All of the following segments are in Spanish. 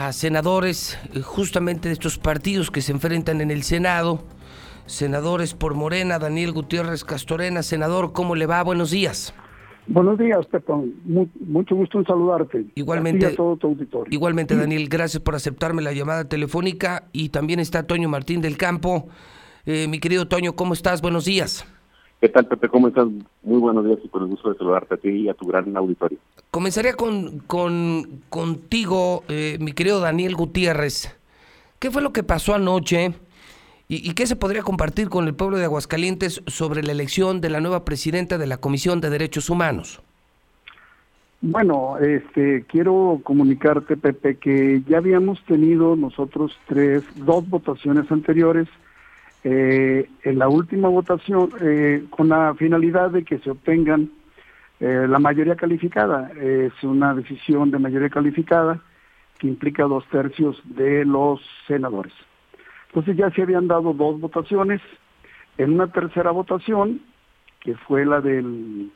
a senadores eh, justamente de estos partidos que se enfrentan en el Senado. Senadores por Morena, Daniel Gutiérrez Castorena. Senador, ¿cómo le va? Buenos días. Buenos días, Pepón. mucho gusto en saludarte. Igualmente, todo tu auditorio. Igualmente, Daniel, gracias por aceptarme la llamada telefónica. Y también está Toño Martín del Campo. Eh, mi querido Toño, ¿cómo estás? Buenos días. ¿Qué tal, Pepe? ¿Cómo estás? Muy buenos días y con el gusto de saludarte a ti y a tu gran auditorio. Comenzaría con, con contigo, eh, mi querido Daniel Gutiérrez. ¿Qué fue lo que pasó anoche y, y, qué se podría compartir con el pueblo de Aguascalientes sobre la elección de la nueva presidenta de la Comisión de Derechos Humanos? Bueno, este, quiero comunicarte, Pepe, que ya habíamos tenido nosotros tres, dos votaciones anteriores eh, en la última votación eh, con la finalidad de que se obtengan eh, la mayoría calificada. es una decisión de mayoría calificada que implica dos tercios de los senadores. Entonces ya se habían dado dos votaciones. En una tercera votación, que fue la del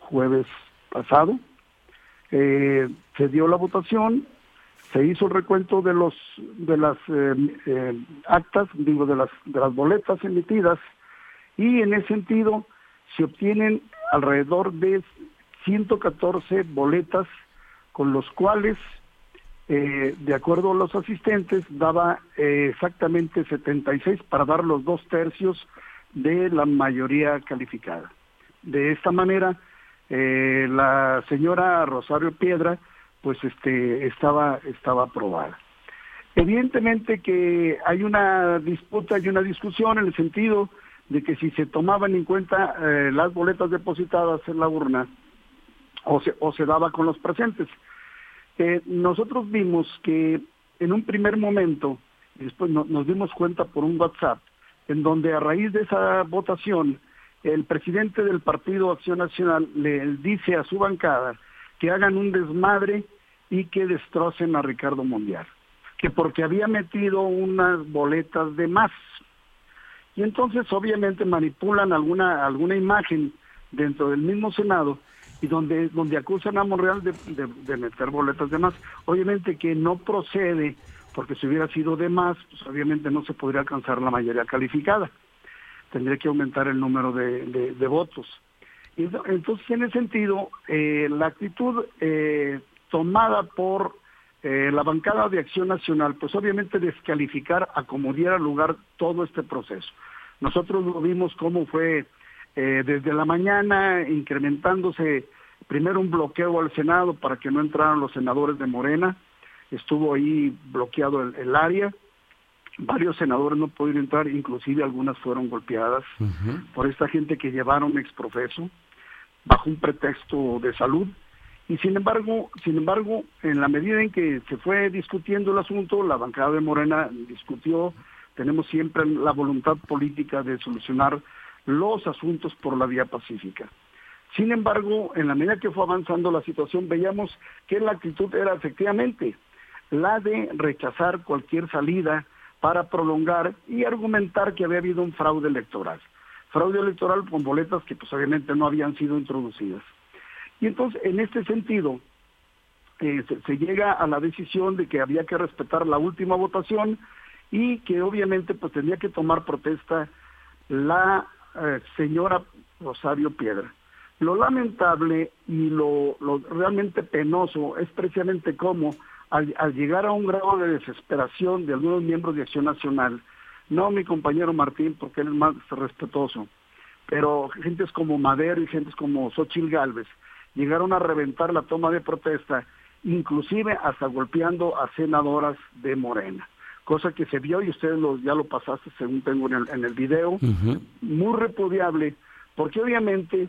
jueves pasado, se dio la votación se hizo el recuento de los de las eh, eh, actas, digo de las de las boletas emitidas y en ese sentido se obtienen alrededor de 114 boletas con los cuales eh, de acuerdo a los asistentes daba exactamente 76 para dar los dos tercios de la mayoría calificada. De esta manera la señora Rosario Piedra pues este estaba estaba aprobada. Evidentemente que hay una disputa y una discusión en el sentido de que si se tomaban en cuenta eh, las boletas depositadas en la urna o se, o se daba con los presentes. Eh, nosotros vimos que en un primer momento, después nos dimos cuenta por un WhatsApp, en donde a raíz de esa votación, el presidente del Partido Acción Nacional le dice a su bancada que hagan un desmadre y que destrocen a Ricardo Mundial, que porque había metido unas boletas de más. Y entonces obviamente manipulan alguna, alguna imagen dentro del mismo Senado y donde, donde acusan a Monreal de, de, meter boletas de más. Obviamente que no procede, porque si hubiera sido de más, pues obviamente no se podría alcanzar la mayoría calificada. Tendría que aumentar el número de, de votos. Entonces, en ese sentido, eh, la actitud eh, tomada por eh, la bancada de Acción Nacional, pues obviamente descalificar a como diera lugar todo este proceso. Nosotros lo vimos cómo fue eh, desde la mañana incrementándose primero un bloqueo al Senado para que no entraran los senadores de Morena, estuvo ahí bloqueado el, área, varios senadores no pudieron entrar, inclusive algunas fueron golpeadas por esta gente que llevaron exprofeso bajo un pretexto de salud y sin embargo, sin embargo, en la medida en que se fue discutiendo el asunto, la bancada de Morena discutió, tenemos siempre la voluntad política de solucionar los asuntos por la vía pacífica. Sin embargo, en la medida que fue avanzando la situación, veíamos que la actitud era efectivamente la de rechazar cualquier salida para prolongar y argumentar que había habido un fraude electoral. Fraude electoral con boletas que pues obviamente no habían sido introducidas. Y entonces, en este sentido, eh, se, llega a la decisión de que había que respetar la última votación y que obviamente pues tenía que tomar protesta la eh, señora Rosario Piedra. Lo lamentable y lo, realmente penoso es precisamente cómo al, llegar a un grado de desesperación de algunos miembros de Acción Nacional, no mi compañero Martín porque él es más respetuoso, pero gentes como Madero y gentes como Xochil Gálvez, llegaron a reventar la toma de protesta, inclusive hasta golpeando a senadoras de Morena, cosa que se vio y ustedes ya lo pasaste según tengo en el, video, muy repudiable, porque obviamente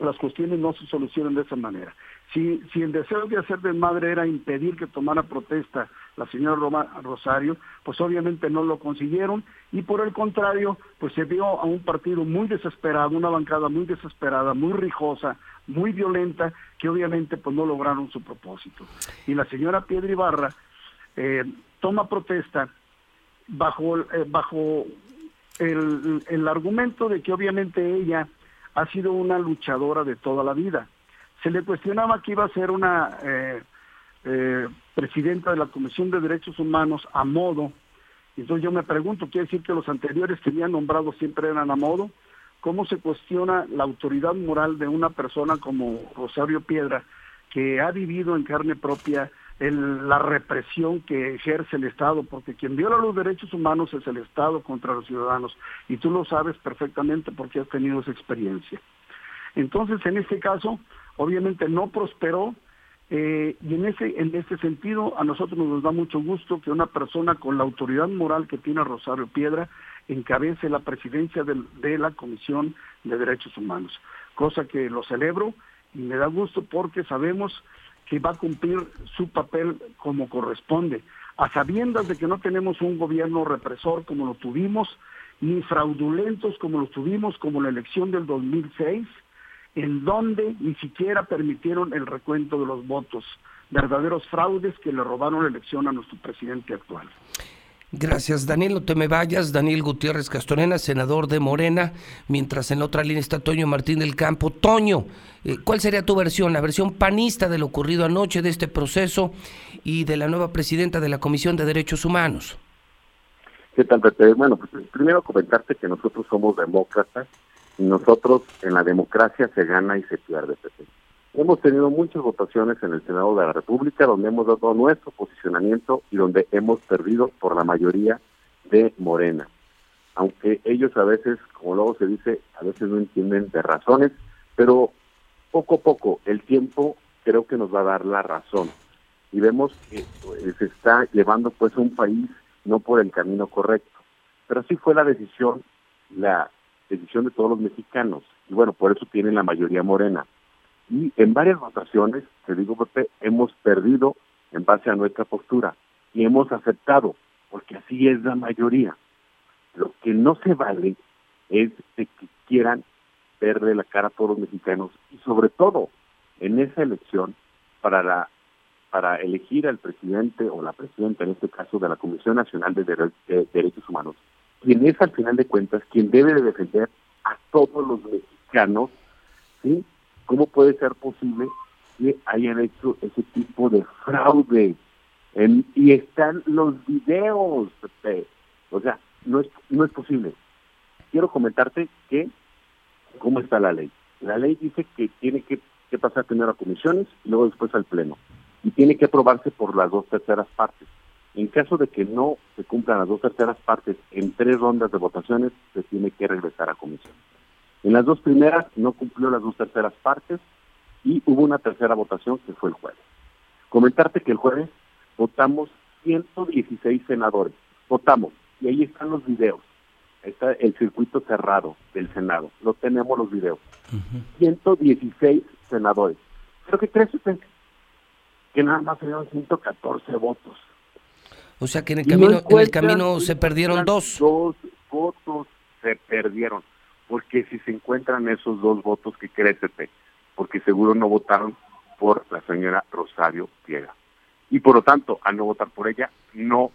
las cuestiones no se solucionan de esa manera. Si, si el deseo de hacer desmadre era impedir que tomara protesta la señora Roma, Rosario, pues obviamente no lo consiguieron y por el contrario, pues se vio a un partido muy desesperado, una bancada muy desesperada, muy rijosa, muy violenta, que obviamente pues no lograron su propósito. Y la señora Piedra Ibarra eh, toma protesta bajo, eh, bajo el, el argumento de que obviamente ella ha sido una luchadora de toda la vida. Se le cuestionaba que iba a ser una, eh, eh, presidenta de la Comisión de Derechos Humanos a modo. Entonces yo me pregunto, ¿quiere decir que los anteriores que habían nombrado siempre eran a modo? ¿Cómo se cuestiona la autoridad moral de una persona como Rosario Piedra, que ha vivido en carne propia la represión que ejerce el Estado, porque quien viola los derechos humanos es el Estado contra los ciudadanos, y tú lo sabes perfectamente porque has tenido esa experiencia. Entonces, en este caso, obviamente no prosperó, eh, y en ese, en ese sentido, a nosotros nos da mucho gusto que una persona con la autoridad moral que tiene Rosario Piedra encabece la presidencia de la Comisión de Derechos Humanos, cosa que lo celebro y me da gusto porque sabemos que va a cumplir su papel como corresponde, a sabiendas de que no tenemos un gobierno represor como lo tuvimos, ni fraudulentos como lo tuvimos como la elección del 2006, en donde ni siquiera permitieron el recuento de los votos, verdaderos fraudes que le robaron la elección a nuestro presidente actual. Gracias, Daniel. No te me vayas. Daniel Gutiérrez Castorena, senador de Morena, mientras en la otra línea está Toño Martín del Campo. Toño, eh, ¿cuál sería tu versión? La versión panista de lo ocurrido anoche, de este proceso y de la nueva presidenta de la Comisión de Derechos Humanos. ¿Qué tal, Pepe? Bueno, pues primero comentarte que nosotros somos demócratas nosotros en la democracia se gana y se pierde. Hemos tenido muchas votaciones en el Senado de la República donde hemos dado nuestro posicionamiento y donde hemos perdido por la mayoría de Morena. Aunque ellos a veces, como luego se dice, a veces no entienden de razones, pero poco a poco el tiempo creo que nos va a dar la razón. Y vemos que pues, se está llevando pues un país no por el camino correcto. Pero sí fue la decisión, la decisión de todos los mexicanos. Y bueno, por eso tienen la mayoría morena. Y en varias votaciones, te digo, Pepe, hemos perdido en base a nuestra postura y hemos aceptado, porque así es la mayoría. Lo que no se vale es de que quieran verle la cara a todos los mexicanos y sobre todo en esa elección para la para elegir al presidente o la presidenta, en este caso de la Comisión Nacional de, de Derechos Humanos, quien es al final de cuentas quien debe de defender a todos los mexicanos, ¿sí? ¿Cómo puede ser posible que hayan hecho ese tipo de fraude? y están los videos, o sea, no es, no es posible. Quiero comentarte que, ¿cómo está la ley? La ley dice que tiene que, que pasar primero a comisiones y luego después al pleno. Y tiene que aprobarse por las dos terceras partes. En caso de que no se cumplan las dos terceras partes en tres rondas de votaciones, se tiene que regresar a comisión. En las dos primeras no cumplió las dos terceras partes y hubo una tercera votación que fue el jueves. Comentarte que el jueves votamos 116 senadores. Votamos y ahí están los videos. Está el circuito cerrado del Senado. No tenemos los videos. 116 senadores. Pero ¿qué crees usted? Que nada más se dieron 114 votos. O sea que en el camino, en el camino se perdieron dos. Dos votos se perdieron porque si se encuentran esos dos votos que créete, porque seguro no votaron por la señora Rosario Piega. Y por lo tanto, al no votar por ella, no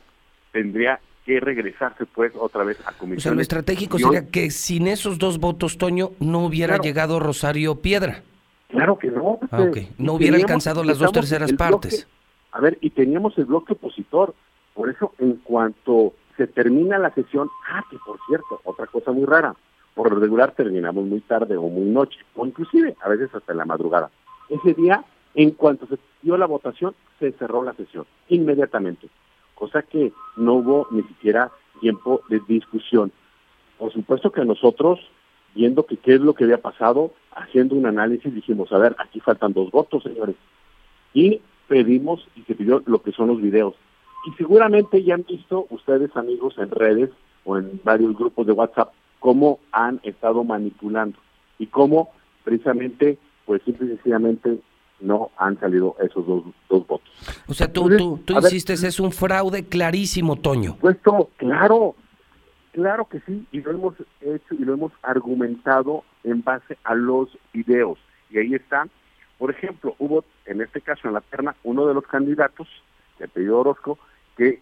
tendría que regresarse pues otra vez a comisión. O sea, lo estratégico sería que sin esos dos votos, Toño, no hubiera llegado Rosario Piedra. Claro que no. Ah, no hubiera alcanzado las dos terceras partes. a ver, y teníamos el bloque opositor. Por eso, en cuanto se termina la sesión, ah, que por cierto, otra cosa muy rara, por regular terminamos muy tarde o muy noche, o inclusive a veces hasta en la madrugada. Ese día, en cuanto se dio la votación, se cerró la sesión inmediatamente, cosa que no hubo ni siquiera tiempo de discusión. Por supuesto que nosotros, viendo que qué es lo que había pasado, haciendo un análisis, dijimos, a ver, aquí faltan dos votos, señores. Y pedimos y se pidió lo que son los videos. Y seguramente ya han visto ustedes, amigos, en redes o en varios grupos de WhatsApp, cómo han estado manipulando y cómo precisamente, pues simple y sencillamente no han salido esos dos, dos votos. O sea, tú, tú, tú insistes, es un fraude clarísimo, Toño. Puesto, claro, claro que sí, y lo hemos hecho y lo hemos argumentado en base a los videos. Y ahí está, por ejemplo, hubo en este caso en la terna uno de los candidatos, de apellido Orozco, que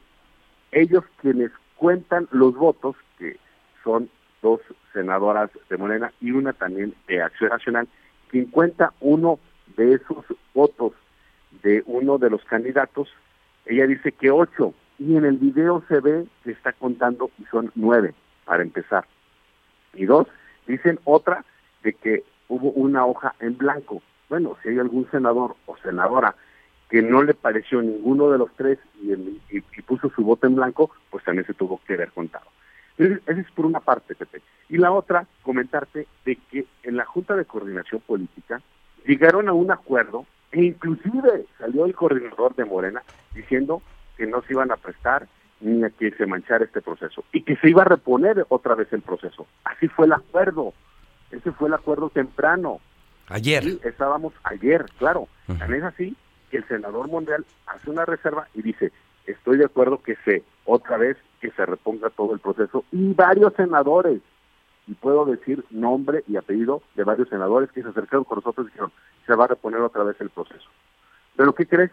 ellos quienes cuentan los votos, que son dos senadoras de Morena y una también de Acción Nacional, quien cuenta uno de esos votos de uno de los candidatos, ella dice que ocho, y en el video se ve que está contando y son nueve, para empezar. Y dos, dicen otra de que hubo una hoja en blanco. Bueno, si hay algún senador o senadora que no le pareció ninguno de los tres y, y, puso su voto en blanco, pues también se tuvo que ver contado. Esa es por una parte, Pepe. Y la otra, comentarte de que en la Junta de Coordinación Política llegaron a un acuerdo e inclusive salió el coordinador de Morena diciendo que no se iban a prestar ni a que se manchara este proceso y que se iba a reponer otra vez el proceso. Así fue el acuerdo. Ese fue el acuerdo temprano. Ayer. estábamos ayer, claro. También es así que el senador Monreal hace una reserva y dice, estoy de acuerdo que se, otra vez, que se reponga todo el proceso. Y varios senadores, y puedo decir nombre y apellido de varios senadores que se acercaron con nosotros y dijeron, se va a reponer otra vez el proceso. Pero ¿qué crees?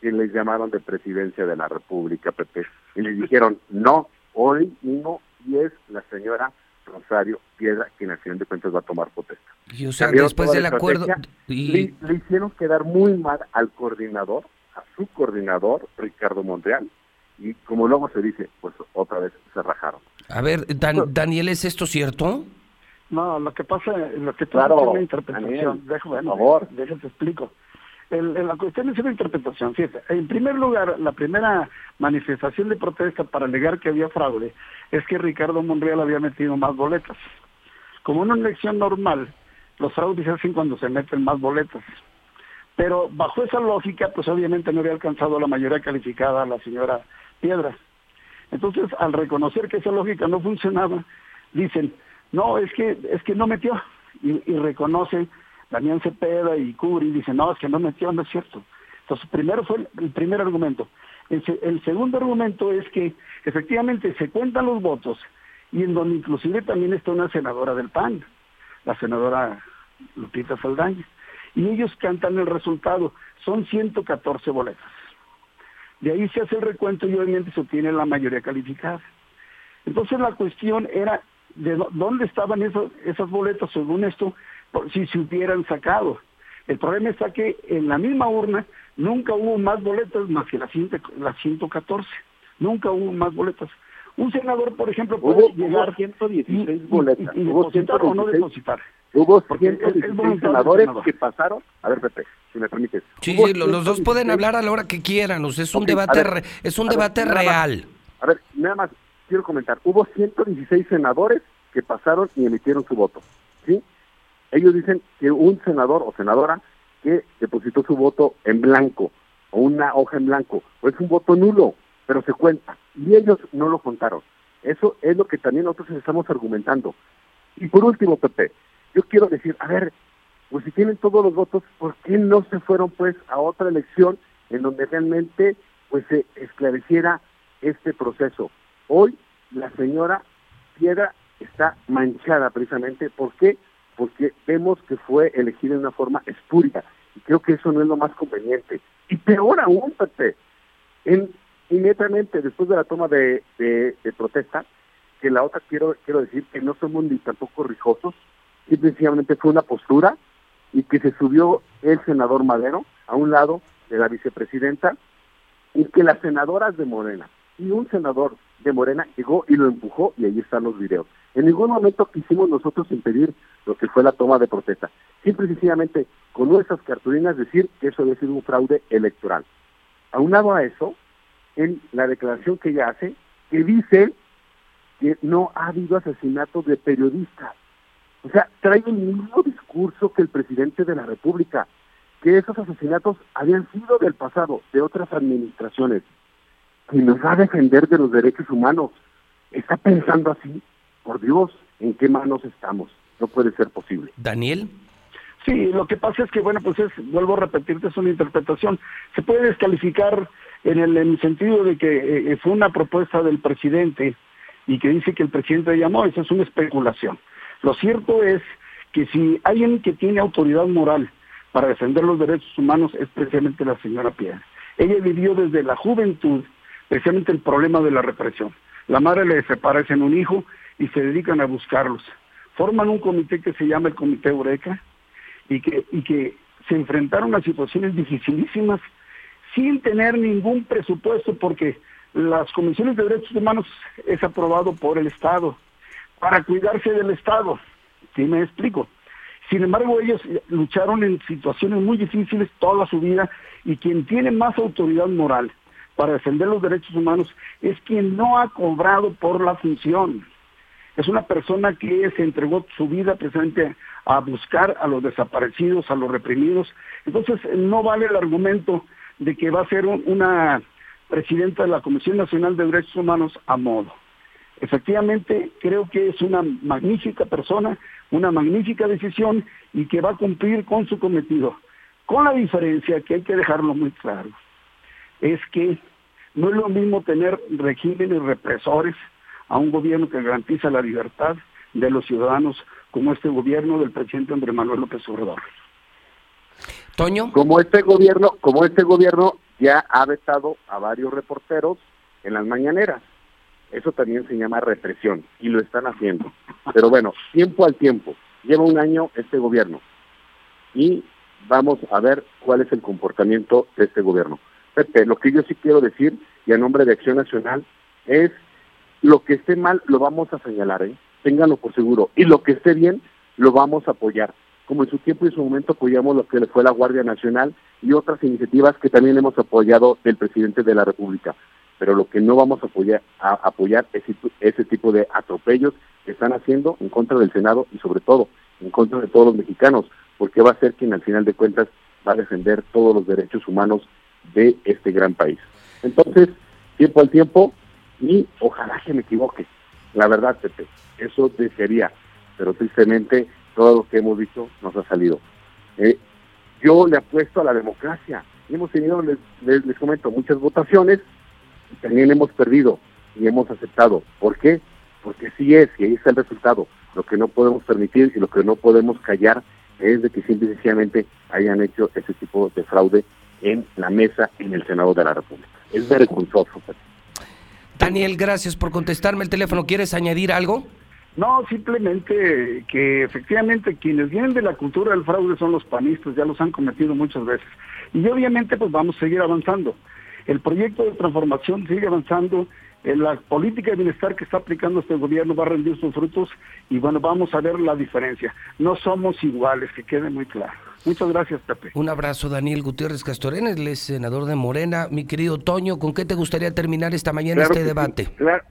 Que les llamaron de presidencia de la República, Pepe, y les dijeron, no, hoy no, y es la señora Rosario Piedra quien al final de cuentas va a tomar protesta. Y o sea, después del acuerdo... Y... Le, hicieron quedar muy mal al coordinador, a su coordinador, Ricardo Montreal. Y como luego se dice, pues otra vez se rajaron. A ver, Daniel, ¿es esto cierto? No, lo que pasa, lo que pasa es una interpretación. por favor. Déjate explico. La cuestión es una interpretación. Fíjate, en primer lugar, la primera manifestación de protesta para alegar que había fraude es que Ricardo Monreal había metido más boletas. Como en una elección normal, los fraudes se hacen cuando se meten más boletas. Pero bajo esa lógica, pues obviamente no había alcanzado la mayoría calificada a la señora Piedra. Entonces, al reconocer que esa lógica no funcionaba, dicen, no, es que, es que no metió. Y, reconoce Daniel Cepeda y Curi, dicen, no, es que no metió, no es cierto. Entonces, primero fue el, primer argumento. El, el, segundo argumento es que efectivamente se cuentan los votos y en donde inclusive también está una senadora del PAN, la senadora Lupita Saldaña. Y ellos cantan el resultado. Son 114 boletas. De ahí se hace el recuento y obviamente se obtiene la mayoría calificada. Entonces la cuestión era de dónde estaban esos, esas boletas, según esto, si se hubieran sacado. El problema está que en la misma urna nunca hubo más boletas más que las, 114. Nunca hubo más boletas. Un senador, por ejemplo, puede llegar hubo 116 boletas. Y, depositar o no depositar. Hubo 116 senadores que pasaron. A ver, Pepe, si me permites. Sí, sí los dos pueden hablar a la hora que quieran. O sea, es un debate, es un debate real. a ver, nada más quiero comentar. Hubo 116 senadores que pasaron y emitieron su voto. Ellos dicen que un senador o senadora que depositó su voto en blanco o una hoja en blanco, o es un voto nulo, pero se cuenta. Y ellos no lo contaron. Eso es lo que también nosotros estamos argumentando. Y por último, Pepe, yo quiero decir, a ver, pues si tienen todos los votos, ¿por qué no se fueron pues a otra elección en donde realmente pues se esclareciera este proceso? Hoy la señora Piedra está manchada precisamente, ¿por qué? Porque vemos que fue elegida de una forma espuria y creo que eso no es lo más conveniente. Y peor aún, Pepe, en, inmediatamente después de la toma de, de, protesta, que la otra quiero quiero decir que no somos ni tampoco rijosos, simplemente fue una postura y que se subió el senador Madero a un lado de la vicepresidenta y que las senadoras de Morena y un senador de Morena llegó y lo empujó y ahí están los videos. En ningún momento quisimos nosotros impedir lo que fue la toma de protesta. Simple y sencillamente con nuestras cartulinas decir que eso había sido un fraude electoral. Aunado a eso, en la declaración que ella hace, que dice que no ha habido asesinatos de periodistas. O sea, trae el mismo discurso que el presidente de la República, que esos asesinatos habían sido del pasado, de otras administraciones. Y nos va a defender de los derechos humanos. ¿Está pensando así? Por Dios, ¿en qué manos estamos? No puede ser posible. Daniel. Sí, lo que pasa es que, bueno, pues es, vuelvo a repetirte, es una interpretación. Se puede descalificar en el, sentido de que eh, fue una propuesta del presidente y que dice que el presidente llamó, eso es una especulación. Lo cierto es que si alguien que tiene autoridad moral para defender los derechos humanos es precisamente la señora Piedra. Ella vivió desde la juventud precisamente el problema de la represión. La madre le separa en un hijo y se dedican a buscarlos. Forman un comité que se llama el Comité Eureka y que, y que se enfrentaron a situaciones dificilísimas sin tener ningún presupuesto porque las comisiones de derechos humanos es aprobado por el Estado para cuidarse del Estado. ¿Sí me explico? Sin embargo, ellos lucharon en situaciones muy difíciles toda su vida y quien tiene más autoridad moral para defender los derechos humanos es quien no ha cobrado por la función. Es una persona que se entregó su vida precisamente a buscar a los desaparecidos, a los reprimidos. Entonces, no vale el argumento de que va a ser una presidenta de la Comisión Nacional de Derechos Humanos a modo. Efectivamente, creo que es una magnífica persona, una magnífica decisión y que va a cumplir con su cometido. Con la diferencia que hay que dejarlo muy claro, es que no es lo mismo tener regímenes represores a un gobierno que garantiza la libertad de los ciudadanos como este gobierno del presidente Andrés Manuel López Obrador. Toño. Como este gobierno, como este gobierno ya ha vetado a varios reporteros en las mañaneras. Eso también se llama represión y lo están haciendo. Pero bueno, tiempo al tiempo. Lleva un año este gobierno y vamos a ver cuál es el comportamiento de este gobierno. Pepe, lo que yo sí quiero decir, y a nombre de Acción Nacional, es lo que esté mal lo vamos a señalar, ¿eh? ténganlo por seguro, y lo que esté bien lo vamos a apoyar, como en su tiempo y en su momento apoyamos lo que fue la Guardia Nacional y otras iniciativas que también hemos apoyado del presidente de la República. Pero lo que no vamos a apoyar es ese tipo de atropellos que están haciendo en contra del Senado y sobre todo en contra de todos los mexicanos, porque va a ser quien al final de cuentas va a defender todos los derechos humanos de este gran país. Entonces, tiempo al tiempo, y ojalá que me equivoque. La verdad, Pepe, eso desearía, pero tristemente todo lo que hemos visto nos ha salido. Eh, yo le apuesto a la democracia. Hemos tenido, les, les comento, muchas votaciones, también hemos perdido y hemos aceptado. ¿Por qué? Porque sí es, y ahí está el resultado. Lo que no podemos permitir y lo que no podemos callar es de que simple y sencillamente hayan hecho ese tipo de fraude en la mesa en el Senado de la República. Es vergonzoso. Daniel, gracias por contestarme el teléfono. ¿Quieres añadir algo? No, simplemente que efectivamente quienes vienen de la cultura del fraude son los panistas, ya los han cometido muchas veces. Y obviamente pues vamos a seguir avanzando. El proyecto de transformación sigue avanzando, en la política de bienestar que está aplicando este gobierno va a rendir sus frutos y bueno, vamos a ver la diferencia. No somos iguales, que quede muy claro. Muchas gracias, Pepe. Un abrazo, Daniel Gutiérrez Castorena, el senador de Morena. Mi querido Toño, ¿con qué te gustaría terminar esta mañana este debate? claro,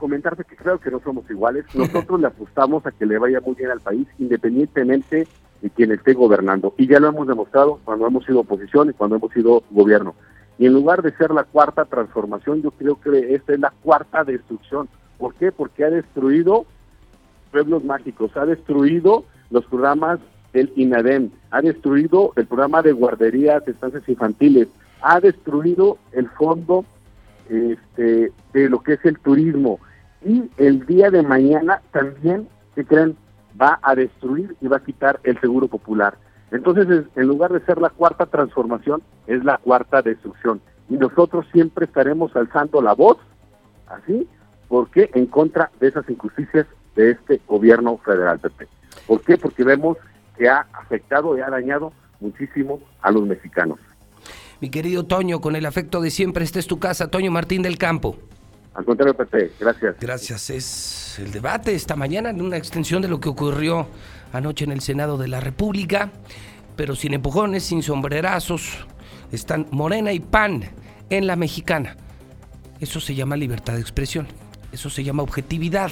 comentarte que creo que no somos iguales. Nosotros le apostamos a que le vaya muy bien al país, independientemente de quien esté gobernando. Y ya lo hemos demostrado cuando hemos sido oposición y cuando hemos sido gobierno. Y en lugar de ser la cuarta transformación, yo creo que esta es la cuarta destrucción. ¿Por qué? Porque ha destruido pueblos mágicos, ha destruido los programas del INADEM, ha destruido el programa de guarderías, de estancias infantiles, ha destruido el fondo este, de lo que es el turismo. Y el día de mañana también, ¿qué creen? Va a destruir y va a quitar el seguro popular. Entonces, en lugar de ser la cuarta transformación, es la cuarta destrucción. Y nosotros siempre estaremos alzando la voz, así, porque en contra de esas injusticias de este gobierno federal. ¿Por qué? Porque vemos que ha afectado y ha dañado muchísimo a los mexicanos. Mi querido Toño, con el afecto de siempre, esta es tu casa, Toño Martín del Campo. Al contrario, Pepe, gracias. Gracias. Es el debate esta mañana en una extensión de lo que ocurrió anoche en el Senado de la República, pero sin empujones, sin sombrerazos, están Morena y PAN en la mexicana. Eso se llama libertad de expresión, eso se llama objetividad.